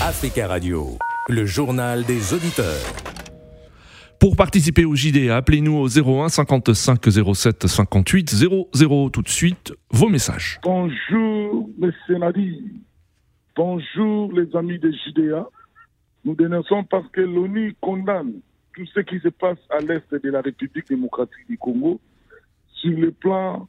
Africa Radio, le journal des auditeurs. Pour participer au JD, appelez-nous au 01 55 07 58 00. Tout de suite, vos messages. Bonjour, M. Nadi. Bonjour, les amis de JDA. Nous dénonçons parce que l'ONU condamne tout ce qui se passe à l'est de la République démocratique du Congo sur le plan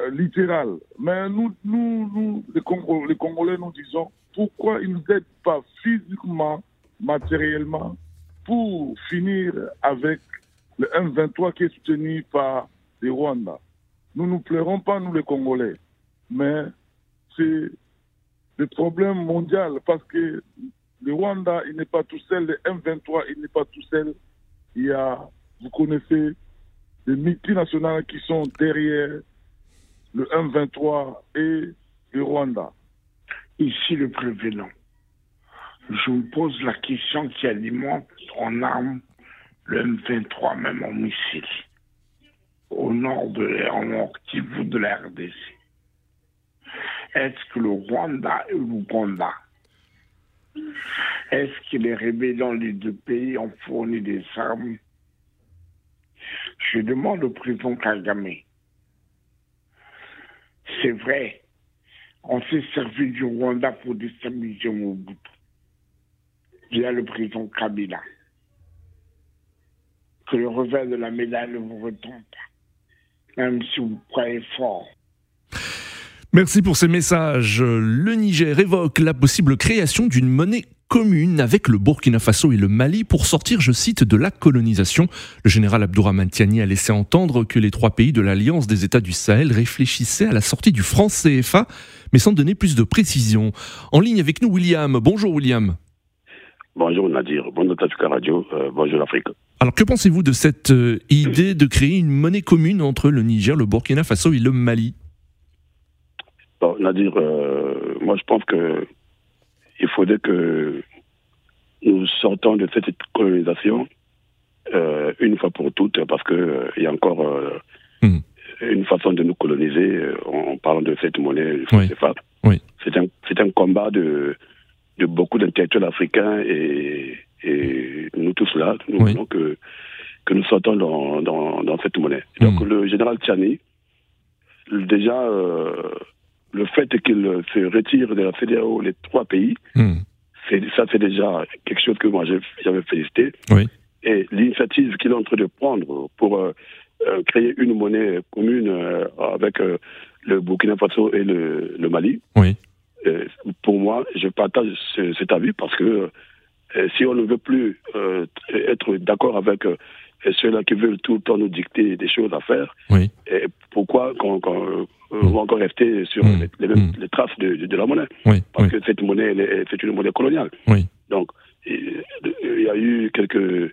euh, littéral. Mais nous, nous, nous les, Congolais, les Congolais, nous disons pourquoi ils ne nous aident pas physiquement, matériellement, pour finir avec le M23 qui est soutenu par les Rwandais. Nous ne pleurons pas, nous les Congolais, mais c'est le problème mondial parce que le Rwanda, il n'est pas tout seul, le M23, il n'est pas tout seul. Il y a, vous connaissez, les multinationales qui sont derrière le M23 et le Rwanda. Ici le prévenant. Je vous pose la question qui alimente en armes le M23, même en missile, au nord de nord Kivu de la RDC. Est-ce que le Rwanda et l'Ouganda, est-ce que les rébellions des deux pays ont fourni des armes? Je demande au président Kagame. C'est vrai, on s'est servi du Rwanda pour déstabiliser Mobutu via le président Kabila. Que le revers de la médaille ne vous retombe même si vous croyez fort. Merci pour ces messages. Le Niger évoque la possible création d'une monnaie commune avec le Burkina Faso et le Mali pour sortir, je cite, de la colonisation. Le général Abdourahmane Tiani a laissé entendre que les trois pays de l'Alliance des États du Sahel réfléchissaient à la sortie du franc CFA, mais sans donner plus de précision. En ligne avec nous, William. Bonjour, William. Bonjour Nadir, bonjour Tatuka Radio, euh, bonjour l'Afrique. Alors que pensez-vous de cette euh, idée de créer une monnaie commune entre le Niger, le Burkina Faso et le Mali? Bon, Nadir, euh, moi je pense que il faudrait que nous sortons de cette colonisation euh, une fois pour toutes, parce que il y a encore mmh. une façon de nous coloniser en parlant de cette monnaie oui. oui. C'est un, un combat de de beaucoup d'intellectuels africains et, et, nous tous là, nous oui. voulons que, que nous sortons dans, dans, dans cette monnaie. Mmh. Donc le général Tchani, déjà, euh, le fait qu'il se retire de la CDAO, les trois pays, mmh. ça c'est déjà quelque chose que moi j'avais félicité. Oui. Et l'initiative qu'il est en train de prendre pour euh, euh, créer une monnaie commune euh, avec le Burkina Faso et le, le Mali, oui. Pour moi, je partage ce, cet avis parce que si on ne veut plus être d'accord avec ceux-là qui veulent tout le temps nous dicter des choses à faire, oui. Pourquoi qu'on qu mmh. on va encore rester sur mmh. les, les, mmh. les, traces de, de, de, la monnaie oui. Parce oui. que cette monnaie, c'est une monnaie coloniale. Donc, il, il y a eu quelques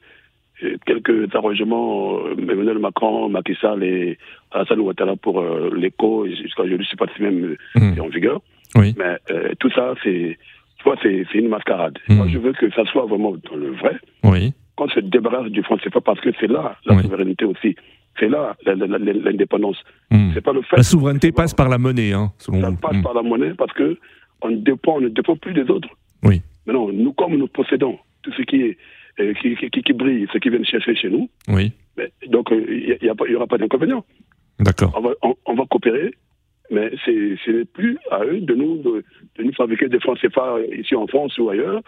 quelques arrangements, Emmanuel Macron, Macky Sall et Alassane Ouattara pour euh, l'écho, jusqu'à aujourd'hui, je ne sais pas si même mmh. en vigueur. Oui. Mais euh, tout ça, c'est c'est une mascarade. Moi, je veux que ça soit vraiment dans le vrai. Oui. Qu'on se débarrasse du franc CFA parce que c'est là la souveraineté aussi. C'est là l'indépendance. Mmh. C'est pas le fait. La souveraineté passe par la monnaie, hein, selon ça vous. passe par la monnaie parce que on dépend, on ne dépend plus des autres. Oui. Mais non, nous, comme nous possédons tout ce qui est euh, qui, qui, qui, brille, ce qui viennent chercher chez nous. Oui. Mais, donc, il n'y aura pas d'inconvénient. D'accord. On va, on, on va coopérer, mais ce n'est plus à eux de nous, de, de, nous fabriquer des francs CFA ici en France ou ailleurs.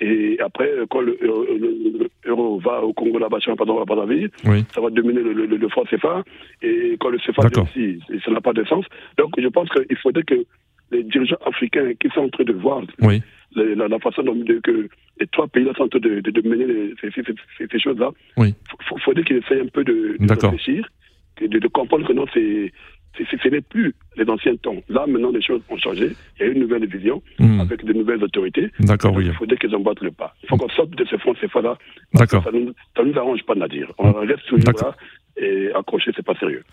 Et après, quand l'euro va au Congo, là-bas, pardon, à Brazzaville, oui. ça va dominer le, le, le, franc CFA. Et quand le CFA ici, ça n'a pas de sens. Donc, je pense qu'il faudrait que les dirigeants africains qui sont en train de voir oui. la, la, la, façon dont que les trois pays-là sont en train de, de, de mener les, ces, ces, ces, ces choses-là, oui. il faudrait qu'ils essayent un peu de, de réfléchir, de, de, comprendre que non, c'est ce n'est plus les anciens temps. Là, maintenant, les choses ont changé. Il y a une nouvelle vision mmh. avec de nouvelles autorités. D'accord, oui. Il faudrait qu'ils emboîtent le pas. Il faut qu'on sorte de ces fonds CFA-là. D'accord. Ça ne nous, nous, arrange pas dire. On reste toujours là et accroché, c'est pas sérieux.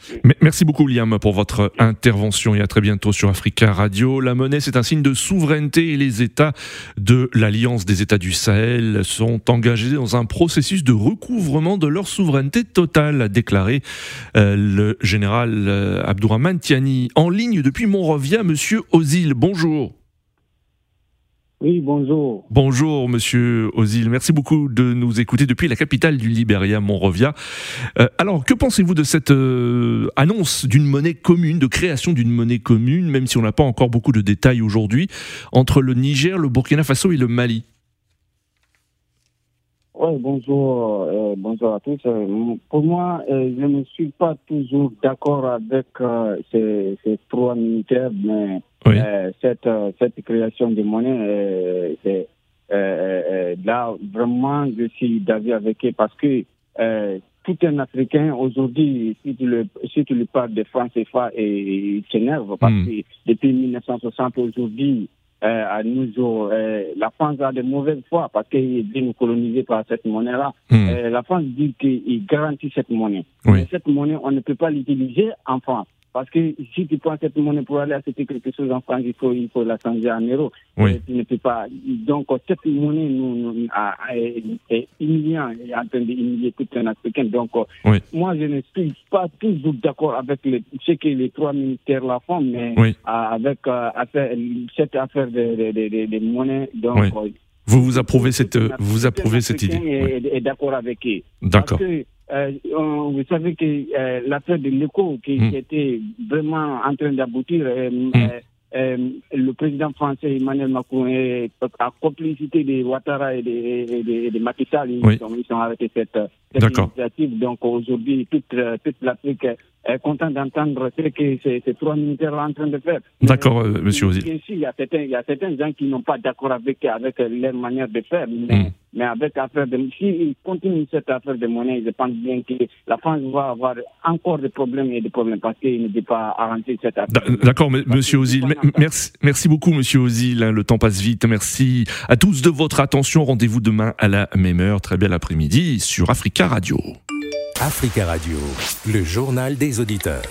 Merci beaucoup, Liam, pour votre intervention et à très bientôt sur Africa Radio. La monnaie, c'est un signe de souveraineté et les États de l'Alliance des États du Sahel sont engagés dans un processus de recouvrement de leur souveraineté totale, a déclaré euh, le général euh, Abdourahmane Tiani. En ligne depuis Monrovia, monsieur Ozil, bonjour. Oui, bonjour. Bonjour, monsieur Ozil. Merci beaucoup de nous écouter depuis la capitale du Libéria, Monrovia. Euh, alors, que pensez-vous de cette euh, annonce d'une monnaie commune, de création d'une monnaie commune, même si on n'a pas encore beaucoup de détails aujourd'hui, entre le Niger, le Burkina Faso et le Mali? Oui, bonjour, euh, bonjour à tous. pour moi, je ne suis pas toujours d'accord avec ces, ces, trois militaires, mais euh, cette, euh, cette création de monnaie, euh, c'est là vraiment je suis d'avis avec eux parce que tout un Africain aujourd'hui, si tu le si tu lui parles de France CFA, et il s'énerve parce hmm. que depuis 1960 aujourd'hui, à nous jours, la France a de mauvaises foi parce qu'il est bien colonisé par cette monnaie-là. Hmm. la France dit qu'il garantit cette monnaie. Mais cette monnaie, on ne peut pas l'utiliser en France. Parce que si tu prends cette monnaie pour aller acheter quelque chose en France, il faut, il faut la changer en euros. Oui. Tu ne peux pas. Donc, cette monnaie nous, nous est, humiliant, est en train d'humilier tout un Africain. Donc, moi, je ne suis pas toujours d'accord avec ce que les trois ministères la font, mais avec euh, cette affaire de, de, de, monnaie. Donc, vous vous approuvez cette, vous approuvez cette idée. Est, d'accord avec eux. D'accord. Euh, vous savez que euh, l'affaire de l'écho qui, hmm. était vraiment en train d'aboutir, euh, hmm. euh, le président français Emmanuel Macron est à complicité de Ouattara et de, de, Macky Sall, ils, sont, ils, arrêtés cette, cette initiative. Donc aujourd'hui, toute, toute l'Afrique est contente d'entendre ce que ces, ces, trois militaires sont en train de faire. D'accord, monsieur Ozil. Il y, a certains, il y a certains gens qui n'ont pas d'accord avec, avec leur manière de faire, mais hmm. Mais avec affaire de, s'il continue cette affaire de monnaie, je pense bien que la France va avoir encore des problèmes et des problèmes parce qu'il ne dit pas arranger cette affaire. D'accord, monsieur Ozil. Merci, merci beaucoup, monsieur Ozil. Hein, le temps passe vite. Merci à tous de votre attention. Rendez-vous demain à la même heure. Très bel après-midi sur Africa Radio. Africa Radio, le journal des auditeurs.